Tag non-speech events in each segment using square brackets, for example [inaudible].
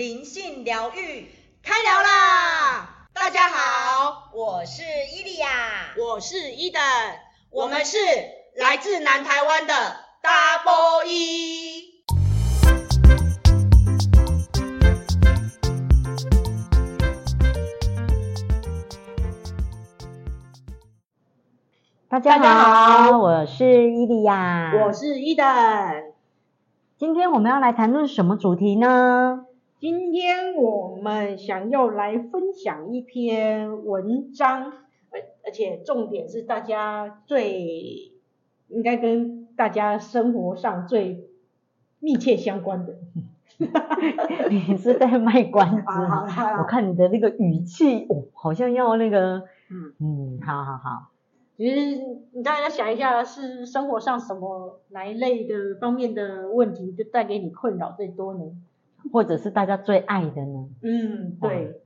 灵性疗愈开聊啦！大家好，我是伊利亚，我是伊登，我们是来自南台湾的 Double E。大家好，我是伊利亚，我是伊登。今天我们要来谈论什么主题呢？今天我们想要来分享一篇文章，而而且重点是大家最应该跟大家生活上最密切相关的。[laughs] 你是在卖关子？[laughs] 好好好，我看你的那个语气，哦，好像要那个，嗯嗯，好好好。其实你大家想一下，是生活上什么哪一类的方面的问题，就带给你困扰最多呢？或者是大家最爱的呢？嗯，对。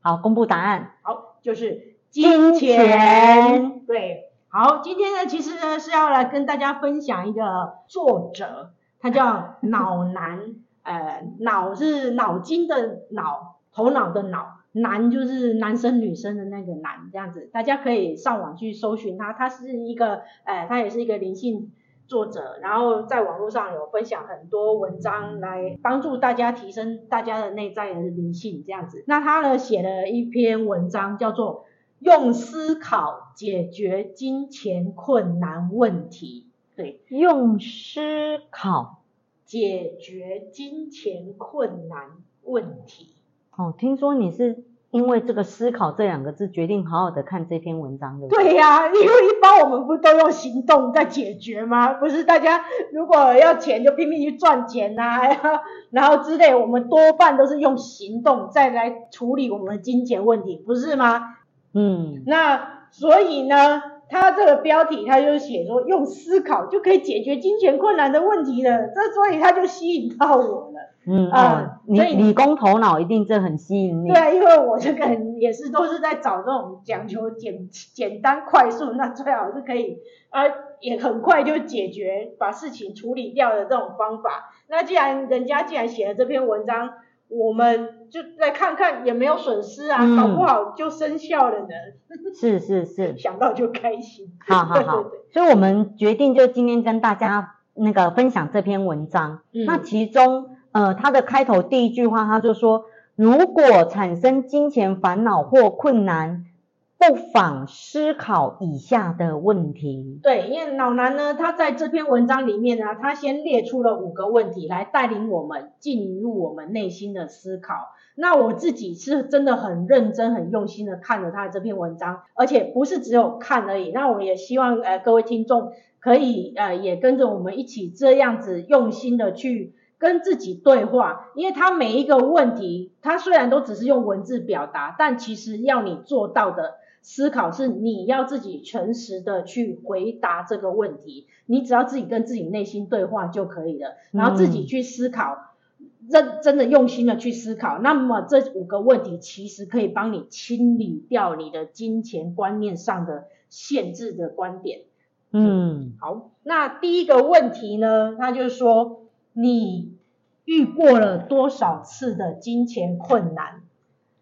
好，公布答案。好，就是金钱。对。好，今天呢，其实呢是要来跟大家分享一个作者，他叫 [laughs] 脑男，呃，脑是脑筋的脑，头脑的脑。男就是男生女生的那个男，这样子，大家可以上网去搜寻他，他是一个，呃，他也是一个灵性作者，然后在网络上有分享很多文章来帮助大家提升大家的内在的灵性，这样子。那他呢写了一篇文章，叫做用思考解决金钱困难问题，对，用思考解决金钱困难问题。哦，听说你是因为这个“思考”这两个字，决定好好的看这篇文章的。对呀、啊，因为一般我们不都用行动在解决吗？不是大家如果要钱就拼命去赚钱呐、啊，[laughs] 然后之类，我们多半都是用行动再来处理我们的金钱问题，不是吗？嗯，那所以呢，他这个标题他就写说，用思考就可以解决金钱困难的问题了，这所以他就吸引到我了。嗯啊，你理工头脑一定这很吸引你。对啊，因为我这个人也是都是在找这种讲求简简单快速，那最好是可以啊，也很快就解决，把事情处理掉的这种方法。那既然人家既然写了这篇文章，我们就来看看，也没有损失啊，搞不好就生效了呢。是是是，[laughs] 想到就开心。好好好，所以我们决定就今天跟大家那个分享这篇文章。嗯，那其中。呃，他的开头第一句话，他就说，如果产生金钱烦恼或困难，不妨思考以下的问题。对，因为老南呢，他在这篇文章里面呢，他先列出了五个问题来带领我们进入我们内心的思考。那我自己是真的很认真、很用心的看了他的这篇文章，而且不是只有看而已。那我也希望呃各位听众可以呃也跟着我们一起这样子用心的去。跟自己对话，因为他每一个问题，他虽然都只是用文字表达，但其实要你做到的思考是你要自己诚实的去回答这个问题。你只要自己跟自己内心对话就可以了，然后自己去思考，认真的用心的去思考。那么这五个问题其实可以帮你清理掉你的金钱观念上的限制的观点。嗯，好，那第一个问题呢，他就是说。你遇过了多少次的金钱困难？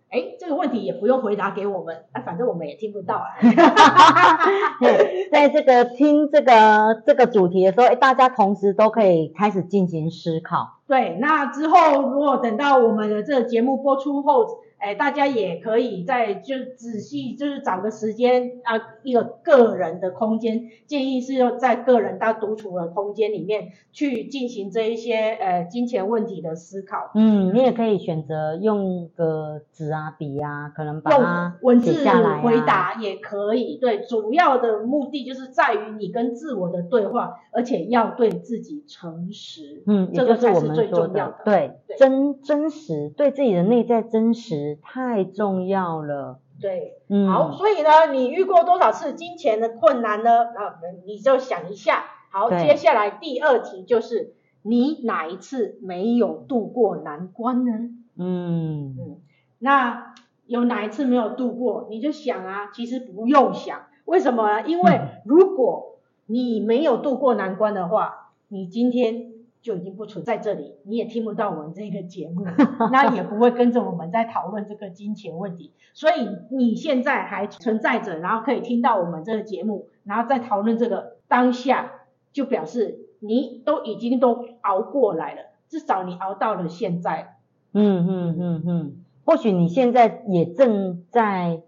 哎，这个问题也不用回答给我们，啊，反正我们也听不到啊。[laughs] [laughs] 在这个听这个这个主题的时候，哎，大家同时都可以开始进行思考。对，那之后如果等到我们的这个节目播出后。哎，大家也可以再就仔细就是找个时间啊，一个个人的空间，建议是要在个人他独处的空间里面去进行这一些呃金钱问题的思考。嗯，你也可以选择用个纸啊笔啊，可能把它文字回答也可以。对，主要的目的就是在于你跟自我的对话，而且要对自己诚实。嗯，这个才是最重要的。对，对真真实，对自己的内在真实。太重要了，对，嗯，好，所以呢，你遇过多少次金钱的困难呢？啊，你就想一下。好，接下来第二题就是，你哪一次没有度过难关呢？嗯嗯，那有哪一次没有度过？你就想啊，其实不用想，为什么呢？因为如果你没有度过难关的话，你今天就已经不存在这里，你也听不到我们这个节目，[laughs] 那也不会跟着我们在讨论这个金钱问题。所以你现在还存在着，然后可以听到我们这个节目，然后再讨论这个当下，就表示你都已经都熬过来了，至少你熬到了现在。嗯嗯嗯嗯，或许你现在也正在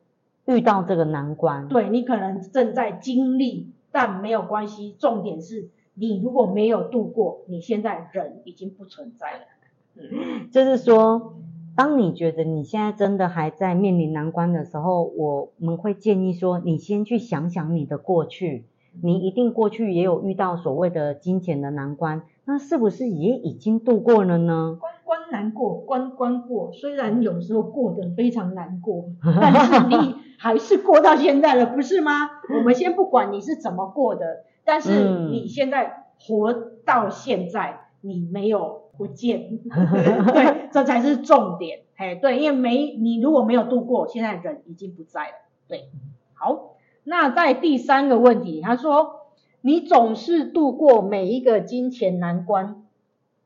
遇到这个难关，对，你可能正在经历，但没有关系，重点是你如果没有度过，你现在人已经不存在了。嗯，就是说，当你觉得你现在真的还在面临难关的时候，我们会建议说，你先去想想你的过去，你一定过去也有遇到所谓的金钱的难关，那是不是也已经度过了呢？关难过，关关过，虽然有时候过得非常难过，但是你还是过到现在了，不是吗？我们先不管你是怎么过的，但是你现在活到现在，你没有不见，[laughs] 对，这才是重点。哎，对，因为没你如果没有度过，现在人已经不在了。对，好，那在第三个问题，他说你总是度过每一个金钱难关。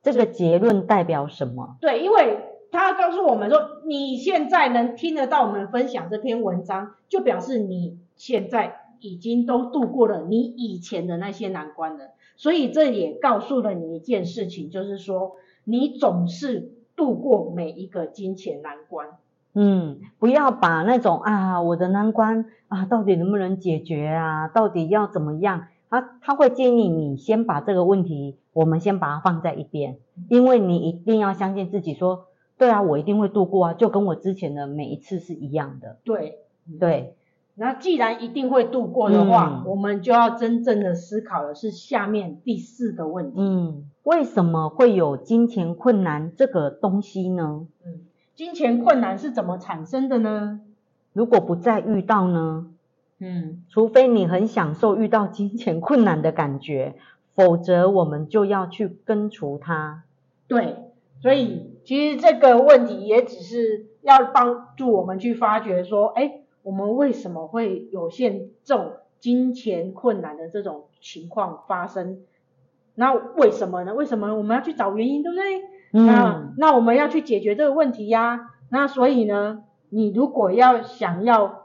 这个结论代表什么？对，因为他告诉我们说，你现在能听得到我们分享这篇文章，就表示你现在已经都度过了你以前的那些难关了。所以这也告诉了你一件事情，就是说你总是度过每一个金钱难关。嗯，不要把那种啊，我的难关啊，到底能不能解决啊？到底要怎么样？他他会建议你先把这个问题。我们先把它放在一边，因为你一定要相信自己说，对啊，我一定会度过啊，就跟我之前的每一次是一样的。对，对。那既然一定会度过的话，嗯，我们就要真正的思考的是下面第四个问题。嗯，为什么会有金钱困难这个东西呢？嗯，金钱困难是怎么产生的呢？如果不再遇到呢？嗯，除非你很享受遇到金钱困难的感觉。否则我们就要去根除它。对，所以其实这个问题也只是要帮助我们去发掘说，哎，我们为什么会有现这种金钱困难的这种情况发生？那为什么呢？为什么我们要去找原因，对不对？嗯。那那我们要去解决这个问题呀。那所以呢，你如果要想要。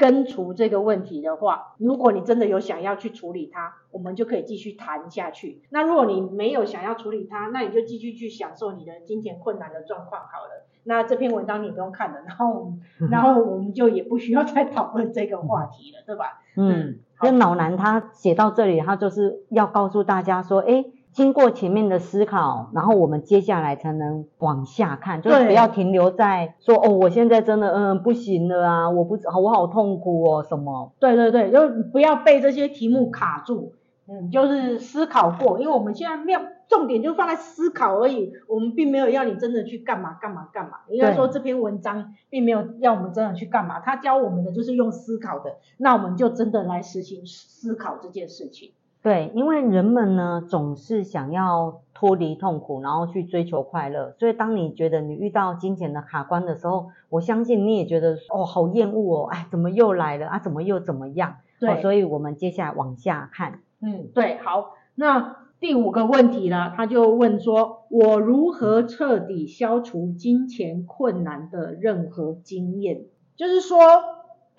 根除这个问题的话，如果你真的有想要去处理它，我们就可以继续谈下去。那如果你没有想要处理它，那你就继续去享受你的金钱困难的状况好了。那这篇文章你不用看了，[laughs] 然后，然后我们就也不需要再讨论这个话题了，对吧？嗯，跟老南他写到这里，他就是要告诉大家说，诶经过前面的思考，然后我们接下来才能往下看，就是不要停留在说哦，我现在真的嗯不行了啊，我不我好痛苦哦什么。对对对，就不要被这些题目卡住，嗯，就是思考过，因为我们现在没有重点就放在思考而已，我们并没有要你真的去干嘛干嘛干嘛。应该说这篇文章并没有要我们真的去干嘛，他教我们的就是用思考的，那我们就真的来实行思考这件事情。对，因为人们呢总是想要脱离痛苦，然后去追求快乐。所以当你觉得你遇到金钱的卡关的时候，我相信你也觉得哦，好厌恶哦，哎，怎么又来了啊？怎么又怎么样？对，哦，所以我们接下来往下看。嗯，对，好，那第五个问题呢，他就问说，我如何彻底消除金钱困难的任何经验？就是说。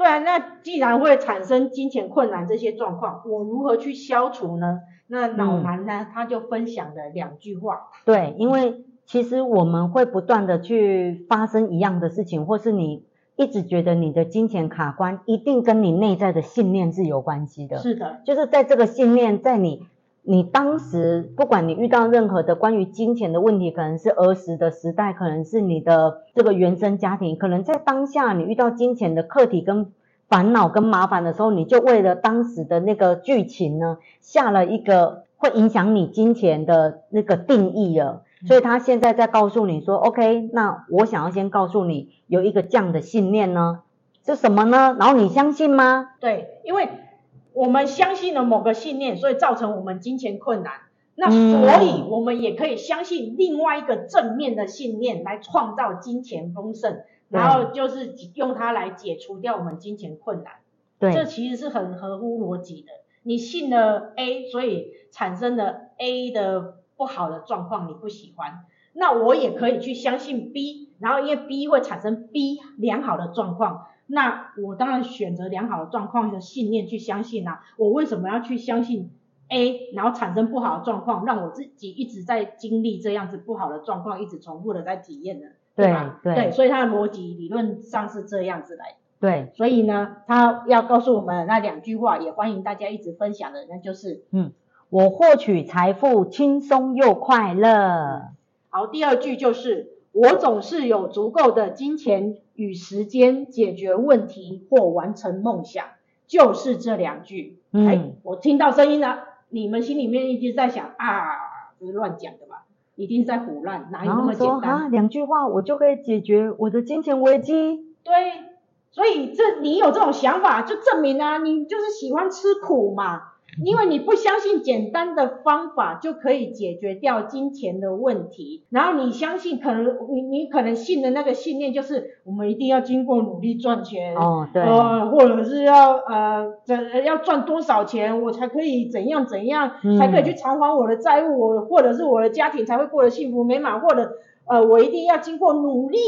对啊，那既然会产生金钱困难这些状况，我如何去消除呢？那老男呢，他就分享了两句话。对，因为其实我们会不断的去发生一样的事情，或是你一直觉得你的金钱卡关，一定跟你内在的信念是有关系的。是的，就是在这个信念，在你。你当时不管你遇到任何的关于金钱的问题，可能是儿时的时代，可能是你的这个原生家庭，可能在当下你遇到金钱的课题跟烦恼跟麻烦的时候，你就为了当时的那个剧情呢，下了一个会影响你金钱的那个定义了。所以他现在在告诉你说，OK，那我想要先告诉你有一个这样的信念呢，是什么呢？然后你相信吗？对，因为。我们相信了某个信念，所以造成我们金钱困难。那所以我们也可以相信另外一个正面的信念，来创造金钱丰盛，然后就是用它来解除掉我们金钱困难。对，这其实是很合乎逻辑的。你信了 A，所以产生了 A 的。不好的状况你不喜欢，那我也可以去相信 B，然后因为 B 会产生 B 良好的状况，那我当然选择良好的状况的信念去相信啊。我为什么要去相信 A，然后产生不好的状况，让我自己一直在经历这样子不好的状况，一直重复的在体验呢？对吧？对，对，所以它的逻辑理论上是这样子来。对，所以呢，他要告诉我们那两句话，也欢迎大家一直分享的，那就是，嗯，我获取财富轻松又快乐。好，第二句就是，我总是有足够的金钱与时间解决问题或完成梦想，就是这两句。嗯，哎，我听到声音了，你们心里面一直在想啊，这是乱讲的吧？一定在胡乱，哪有那么简单？啊，两句话我就可以解决我的金钱危机？对。所以这你有这种想法，就证明啊，你就是喜欢吃苦嘛。因为你不相信简单的方法就可以解决掉金钱的问题，然后你相信可能你你可能信的那个信念就是我们一定要经过努力赚钱，哦对，呃或者是要呃怎要赚多少钱我才可以怎样怎样，嗯、才可以去偿还我的债务，我或者是我的家庭才会过得幸福美满，或者呃我一定要经过努力。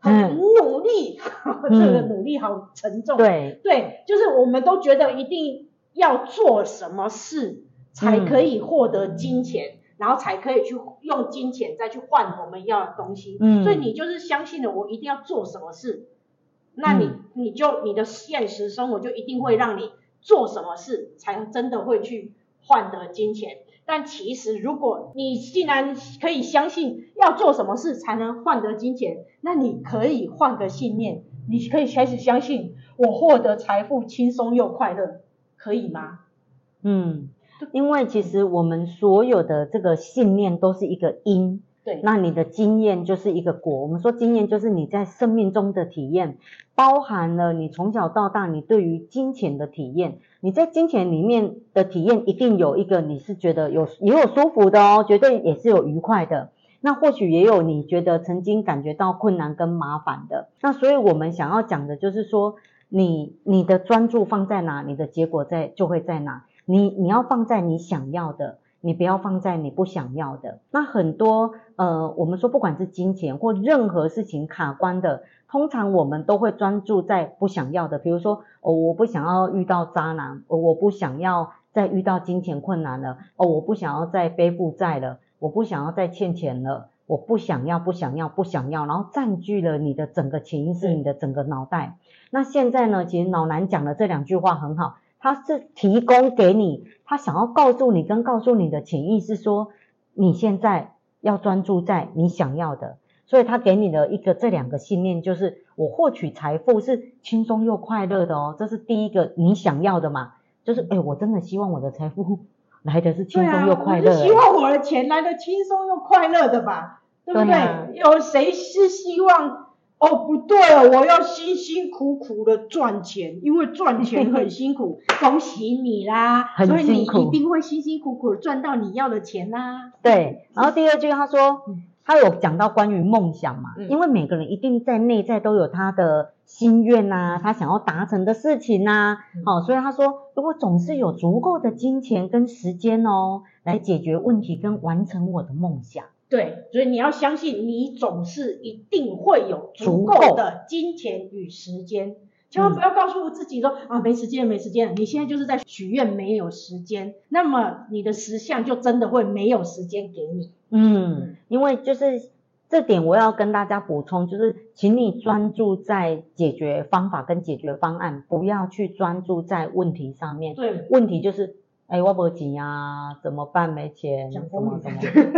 很努力，嗯、[laughs] 这个努力好沉重。对对，就是我们都觉得一定要做什么事才可以获得金钱，嗯、然后才可以去用金钱再去换我们要的东西。嗯，所以你就是相信了我一定要做什么事，那你、嗯、你就你的现实生活就一定会让你做什么事才真的会去换得金钱。但其实，如果你既然可以相信要做什么事才能换得金钱，那你可以换个信念，你可以开始相信我获得财富轻松又快乐，可以吗？嗯，因为其实我们所有的这个信念都是一个因。对，那你的经验就是一个果。我们说经验就是你在生命中的体验，包含了你从小到大你对于金钱的体验。你在金钱里面的体验一定有一个你是觉得有也有舒服的哦，绝对也是有愉快的。那或许也有你觉得曾经感觉到困难跟麻烦的。那所以我们想要讲的就是说，你你的专注放在哪，你的结果在就会在哪。你你要放在你想要的。你不要放在你不想要的。那很多呃，我们说不管是金钱或任何事情卡关的，通常我们都会专注在不想要的。比如说，哦，我不想要遇到渣男，哦，我不想要再遇到金钱困难了，哦，我不想要再背负债了，我不想要再欠钱了，我不想要，不想要，不想要，然后占据了你的整个潜意识，你的整个脑袋。那现在呢，其实老南讲的这两句话很好。他是提供给你，他想要告诉你跟告诉你的潜意识说，你现在要专注在你想要的，所以他给你的一个这两个信念就是，我获取财富是轻松又快乐的哦，这是第一个你想要的嘛，就是哎，我真的希望我的财富 [laughs] 来的是轻松又快乐，希望我的钱来的轻松又快乐的吧，对不对？对啊，有谁是希望？哦，不对哦，我要辛辛苦苦的赚钱，因为赚钱很 [laughs] 辛苦。恭喜你啦，所以你一定会辛辛苦苦赚到你要的钱啦。对，然后第二句他说，他有讲到关于梦想嘛，嗯、因为每个人一定在内在都有他的心愿呐、啊，他想要达成的事情呐、啊，好、嗯哦，所以他说，如果总是有足够的金钱跟时间哦，来解决问题跟完成我的梦想。对，所以你要相信，你总是一定会有足够的金钱与时间，千万不要告诉自己说、嗯、啊没时间没时间，你现在就是在许愿没有时间，那么你的实相就真的会没有时间给你。嗯，因为就是这点我要跟大家补充，就是请你专注在解决方法跟解决方案，不要去专注在问题上面。对，问题就是。哎，我没钱啊，怎么办？没钱，什么什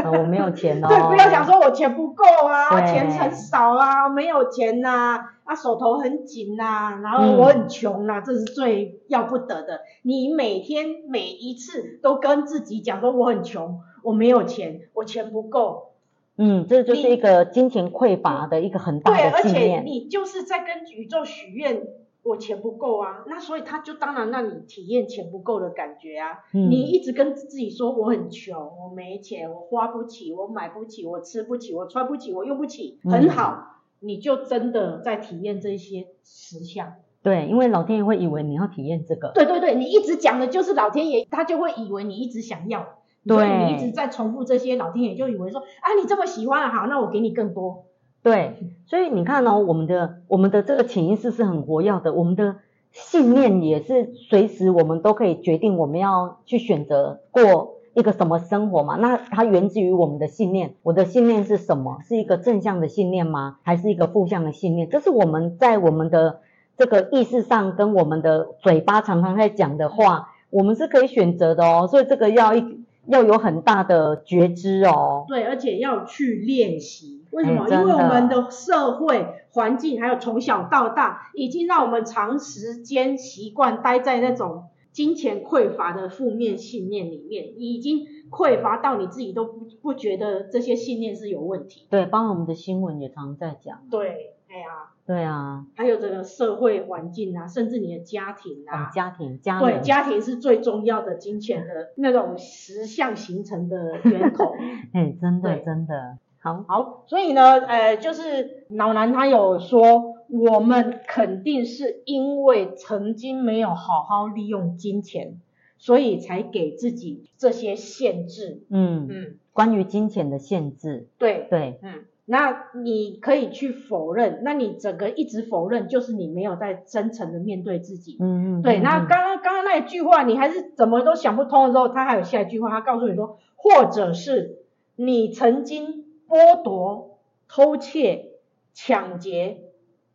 么？[laughs] 我没有钱哦。对，不要讲说我钱不够啊，钱很少啊，没有钱呐，啊手头很紧呐，然后我很穷呐，这是最要不得的。你每天每一次都跟自己讲说我很穷，我没有钱，我钱不够。嗯，这就是一个金钱匮乏的一个很大的。对，而且你就是在跟宇宙许愿。我钱不够啊，那所以他就当然让你体验钱不够的感觉啊。嗯、你一直跟自己说我很穷，我没钱，我花不起，我买不起，我吃不起，我穿不起，我用不起，很好，嗯、你就真的在体验这些实相。对，因为老天爷会以为你要体验这个。对对对，你一直讲的就是老天爷，他就会以为你一直想要。对所以你一直在重复这些，老天爷就以为说，啊，你这么喜欢，好，那我给你更多。对，所以你看哦，我们的我们的这个潜意识是很活跃的，我们的信念也是随时我们都可以决定我们要去选择过一个什么生活嘛。那它源自于我们的信念，我的信念是什么？是一个正向的信念吗？还是一个负向的信念？这是我们在我们的这个意识上跟我们的嘴巴常常在讲的话，我们是可以选择的哦。所以这个要一要有很大的觉知哦。对，而且要去练习。为什么？因为我们的社会环境，还有从小到大，已经让我们长时间习惯待在那种金钱匮乏的负面信念里面，已经匮乏到你自己都不不觉得这些信念是有问题。对，包括我们的新闻也常在讲。对，哎呀，对啊，还有这个社会环境啊，甚至你的家庭啊，哦、家庭，家庭，对，家庭是最重要的金钱的那种实相形成的源头。[laughs] 哎，真的，真的。好好，所以呢，呃，就是老男他有说，我们肯定是因为曾经没有好好利用金钱，所以才给自己这些限制。嗯嗯，关于金钱的限制。对对，嗯，那你可以去否认，那你整个一直否认，就是你没有在真诚的面对自己。嗯嗯，对，那刚刚刚刚那一句话，你还是怎么都想不通的时候，他还有下一句话，他告诉你说，或者是你曾经。剥夺、偷窃、抢劫、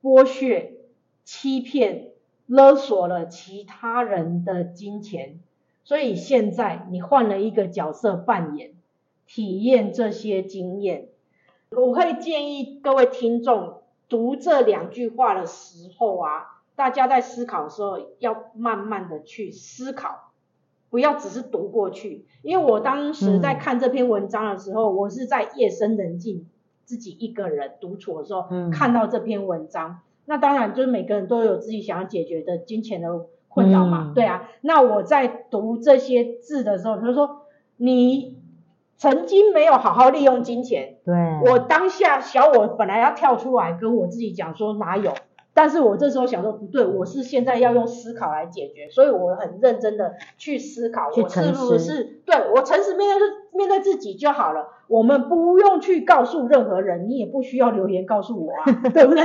剥削、欺骗、勒索了其他人的金钱，所以现在你换了一个角色扮演，体验这些经验。我会建议各位听众读这两句话的时候啊，大家在思考的时候要慢慢的去思考。不要只是读过去，因为我当时在看这篇文章的时候，嗯、我是在夜深人静，自己一个人独处的时候，嗯、看到这篇文章。那当然就是每个人都有自己想要解决的金钱的困扰嘛，嗯、对啊。那我在读这些字的时候，比如说你曾经没有好好利用金钱，对，我当下小我本来要跳出来跟我自己讲说哪有。但是我这时候想说不对，我是现在要用思考来解决，所以我很认真的去思考，我是不是对我诚实面对面对自己就好了。我们不用去告诉任何人，你也不需要留言告诉我啊，[laughs] 对不对？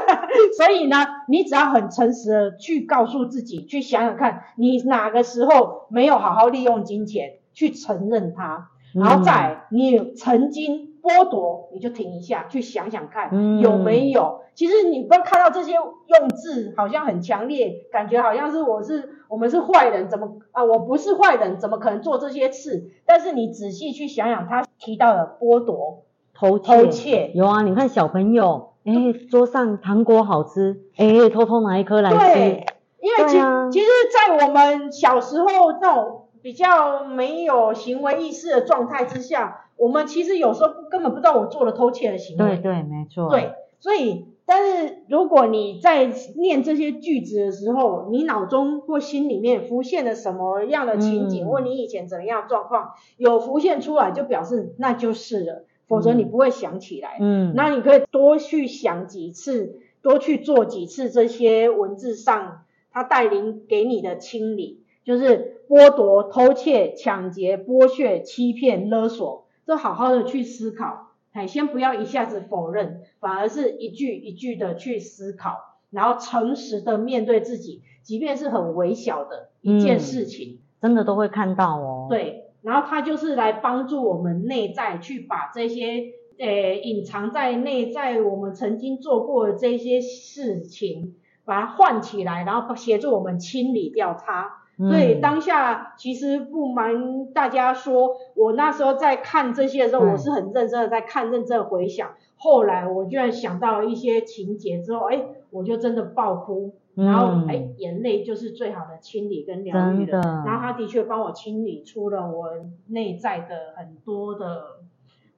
[laughs] 所以呢，你只要很诚实的去告诉自己，去想想看你哪个时候没有好好利用金钱，去承认它，然后再你曾经剥夺，你就停一下，去想想看有没有。其实你不要看到这些用字好像很强烈，感觉好像是我是我们是坏人，怎么啊？我不是坏人，怎么可能做这些事？但是你仔细去想想，他提到的剥夺、偷偷窃，有啊。你看小朋友，哎，桌上糖果好吃，哎，偷偷拿一颗来吃。对，因为其、啊、其实，在我们小时候那种比较没有行为意识的状态之下，我们其实有时候根本不知道我做了偷窃的行为。对对，没错。对，所以。但是如果你在念这些句子的时候，你脑中或心里面浮现了什么样的情景，嗯、或你以前怎么样状况有浮现出来，就表示那就是了，否则你不会想起来。嗯，那你可以多去想几次，多去做几次这些文字上它带领给你的清理，就是剥夺、偷窃、抢劫、剥削、欺骗、勒索，都好好的去思考。哎，先不要一下子否认，反而是一句一句的去思考，然后诚实的面对自己，即便是很微小的一件事情，嗯、真的都会看到哦。对，然后它就是来帮助我们内在去把这些呃隐藏在内在我们曾经做过的这些事情，把它唤起来，然后协助我们清理掉它。所以当下其实不瞒大家说，我那时候在看这些的时候，我是很认真的在看，认真的回想。后来我居然想到了一些情节之后，哎，我就真的爆哭，然后哎，眼泪就是最好的清理跟疗愈了。然后他的确帮我清理出了我内在的很多的，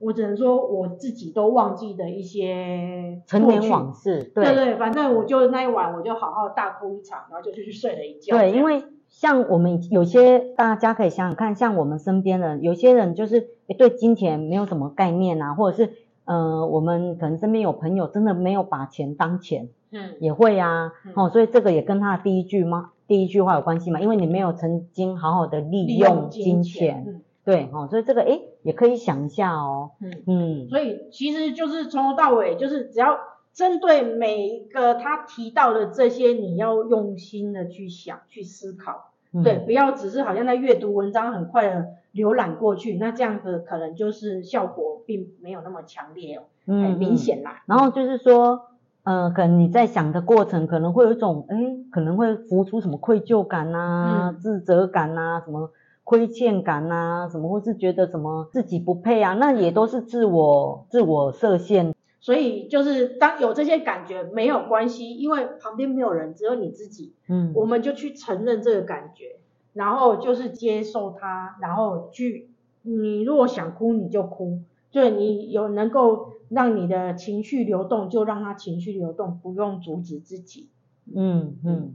我只能说我自己都忘记的一些陈年往事。对对对，反正我就那一晚我就好好大哭一场，然后就去睡了一觉。对，因为。像我们有些大家可以想想看，像我们身边的有些人就是诶对金钱没有什么概念啊，或者是呃我们可能身边有朋友真的没有把钱当钱，嗯，也会啊，嗯、哦，所以这个也跟他的第一句吗？第一句话有关系嘛？因为你没有曾经好好的利用金钱，金钱对，哦，所以这个诶也可以想一下哦。嗯嗯，所以其实就是从头到尾，就是只要针对每一个他提到的这些，你要用心的去想、去思考。嗯、对，不要只是好像在阅读文章，很快的浏览过去，那这样子可能就是效果并没有那么强烈很明显啦。然后就是说，呃，可能你在想的过程，可能会有一种，哎，可能会浮出什么愧疚感啊、嗯、自责感啊、什么亏欠感啊、什么，或是觉得什么自己不配啊，那也都是自我自我设限。所以就是当有这些感觉没有关系，因为旁边没有人，只有你自己。嗯，我们就去承认这个感觉，然后就是接受它，然后去，你如果想哭你就哭，对，你有能够让你的情绪流动，就让它情绪流动，不用阻止自己。嗯嗯。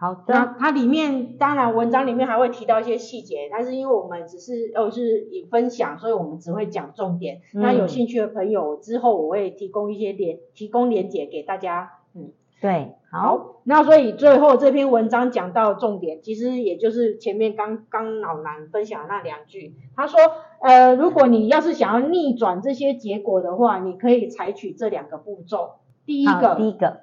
好的，那它里面当然文章里面还会提到一些细节，但是因为我们只是哦是以分享，所以我们只会讲重点。嗯、那有兴趣的朋友之后我会提供一些连提供连结给大家。嗯，对，好，好。那所以最后这篇文章讲到重点，其实也就是前面刚刚老南分享的那两句。他说，呃，如果你要是想要逆转这些结果的话，你可以采取这两个步骤。第一个，第一个。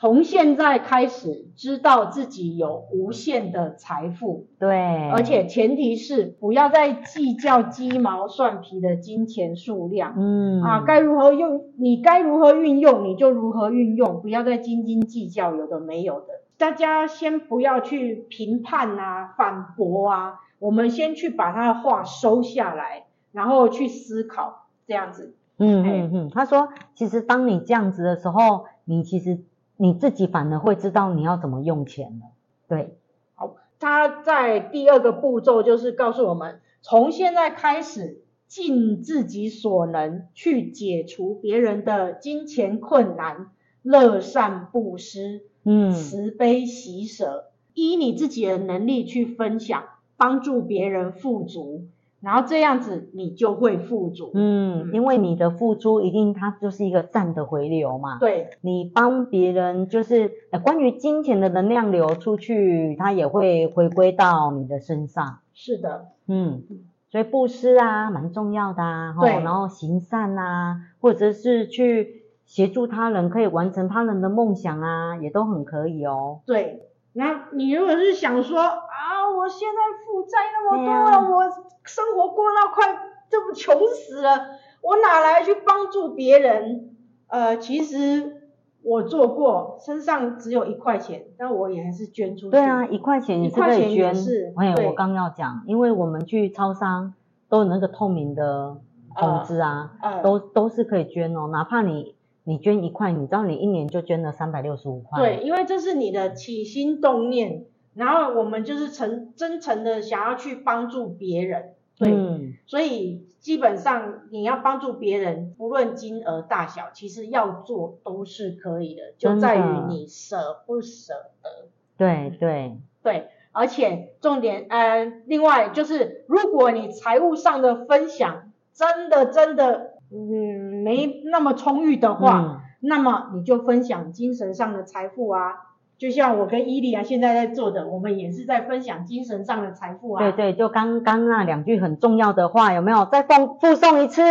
从现在开始，知道自己有无限的财富，对，而且前提是不要再计较鸡毛蒜皮的金钱数量，嗯，啊，该如何用，你该如何运用，你就如何运用，不要再斤斤计较有的没有的。大家先不要去评判啊，反驳啊，我们先去把他的话收下来，然后去思考，这样子。嗯嗯嗯，他说，其实当你这样子的时候，你其实。你自己反而会知道你要怎么用钱了，对。好，他在第二个步骤就是告诉我们，从现在开始，尽自己所能去解除别人的金钱困难，乐善布施，嗯，慈悲喜舍，依你自己的能力去分享，帮助别人富足。然后这样子你就会富足，嗯，因为你的付出一定它就是一个善的回流嘛，对，你帮别人就是呃关于金钱的能量流出去，它也会回归到你的身上，是的，嗯，所以布施啊蛮重要的啊，对，然后行善啊，或者是去协助他人，可以完成他人的梦想啊，也都很可以哦，对，那你如果是想说啊，我现在负债那么多了，啊，我。生活过到快这么穷死了，我哪来去帮助别人？呃，其实我做过，身上只有一块钱，但我也还是捐出去。对啊，一块钱也是可以捐。是，哎，我刚要讲，因为我们去超商都有那个透明的通知啊，呃呃、都都是可以捐哦，哪怕你你捐一块，你知道你一年就捐了三百六十五块。对，因为这是你的起心动念，然后我们就是诚真诚的想要去帮助别人。对，嗯、所以基本上你要帮助别人，不论金额大小，其实要做都是可以的，就在于你舍不舍得。对对对，而且重点，呃，另外就是，如果你财务上的分享真的真的，嗯，没那么充裕的话，嗯、那么你就分享精神上的财富啊。就像我跟伊利亚现在在做的，我们也是在分享精神上的财富啊。对对，就刚刚那两句很重要的话，有没有？再放附送一次。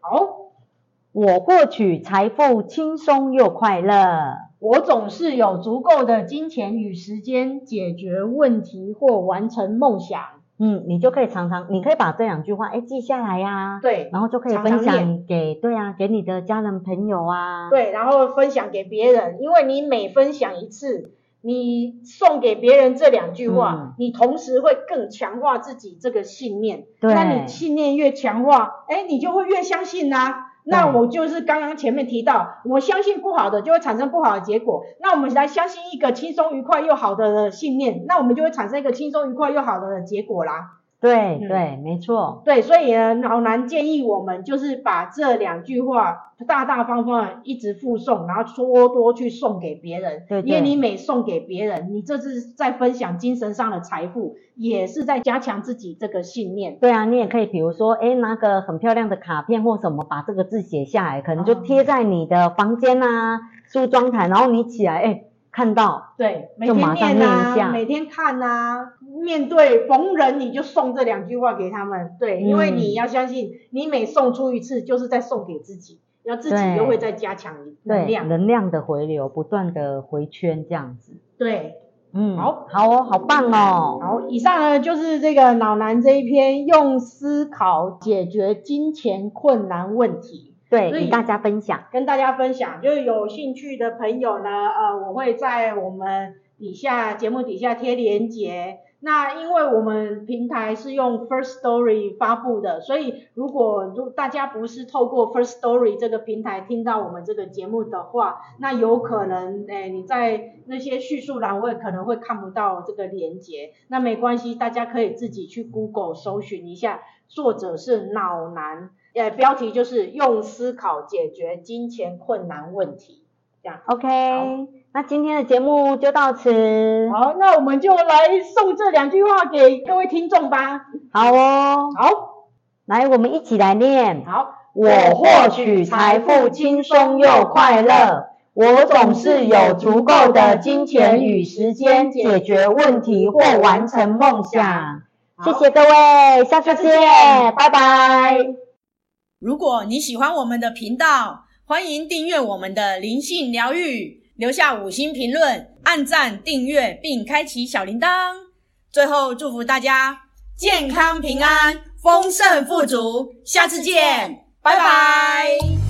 好，我获取财富轻松又快乐。我总是有足够的金钱与时间解决问题或完成梦想。嗯，你就可以常常，你可以把这两句话哎记下来呀、啊，对，然后就可以分享给，对啊，给你的家人朋友啊，对，然后分享给别人，因为你每分享一次，你送给别人这两句话，嗯、你同时会更强化自己这个信念，对，那你信念越强化，哎，你就会越相信呐、啊。那我就是刚刚前面提到，我相信不好的就会产生不好的结果。那我们来相信一个轻松愉快又好的信念，那我们就会产生一个轻松愉快又好的结果啦。对对，没错。对，所以呢，老南建议我们就是把这两句话大大方方一直附送，然后多多去送给别人。对，因为你每送给别人，你这是在分享精神上的财富，也是在加强自己这个信念。对啊，你也可以比如说，哎，拿个很漂亮的卡片或什么，把这个字写下来，可能就贴在你的房间啊、梳妆台，然后你起来，哎。看到，对，每就天马上念一下每天看啊，面对逢人你就送这两句话给他们，对，因为嗯你要相信，你每送出一次就是在送给自己，然后自己对又会再加强能对，量，能量的回流，不断的回圈这样子。对。嗯，好，好哦，好棒哦。好，以上呢就是这个脑男这一篇用思考解决金钱困难问题，对，所以与大家分享。跟大家分享。就是有兴趣的朋友呢，呃，我会在我们底下节目底下贴连结。那因为我们平台是用 First Story 发布的，所以如果如大家不是透过 First Story 这个平台听到我们这个节目的话，那有可能，诶，你在那些叙述栏位可能会看不到这个连接。那没关系，大家可以自己去 Google 搜寻一下，作者是脑男，呃，标题就是用思考解决金钱困难问题，这样。OK，那今天的节目就到此。好，那我们就来送这两句话给各位听众吧。好哦，好，来，我们一起来念。好，我获取财富轻松又快乐，我总是有足够的金钱与时间解决问题或完成梦想。谢谢各位，下次见，拜拜。如果你喜欢我们的频道，欢迎订阅我们的灵性疗愈，留下五星评论，按赞订阅并开启小铃铛。最后祝福大家健康平安、丰盛富足，下次见，拜拜。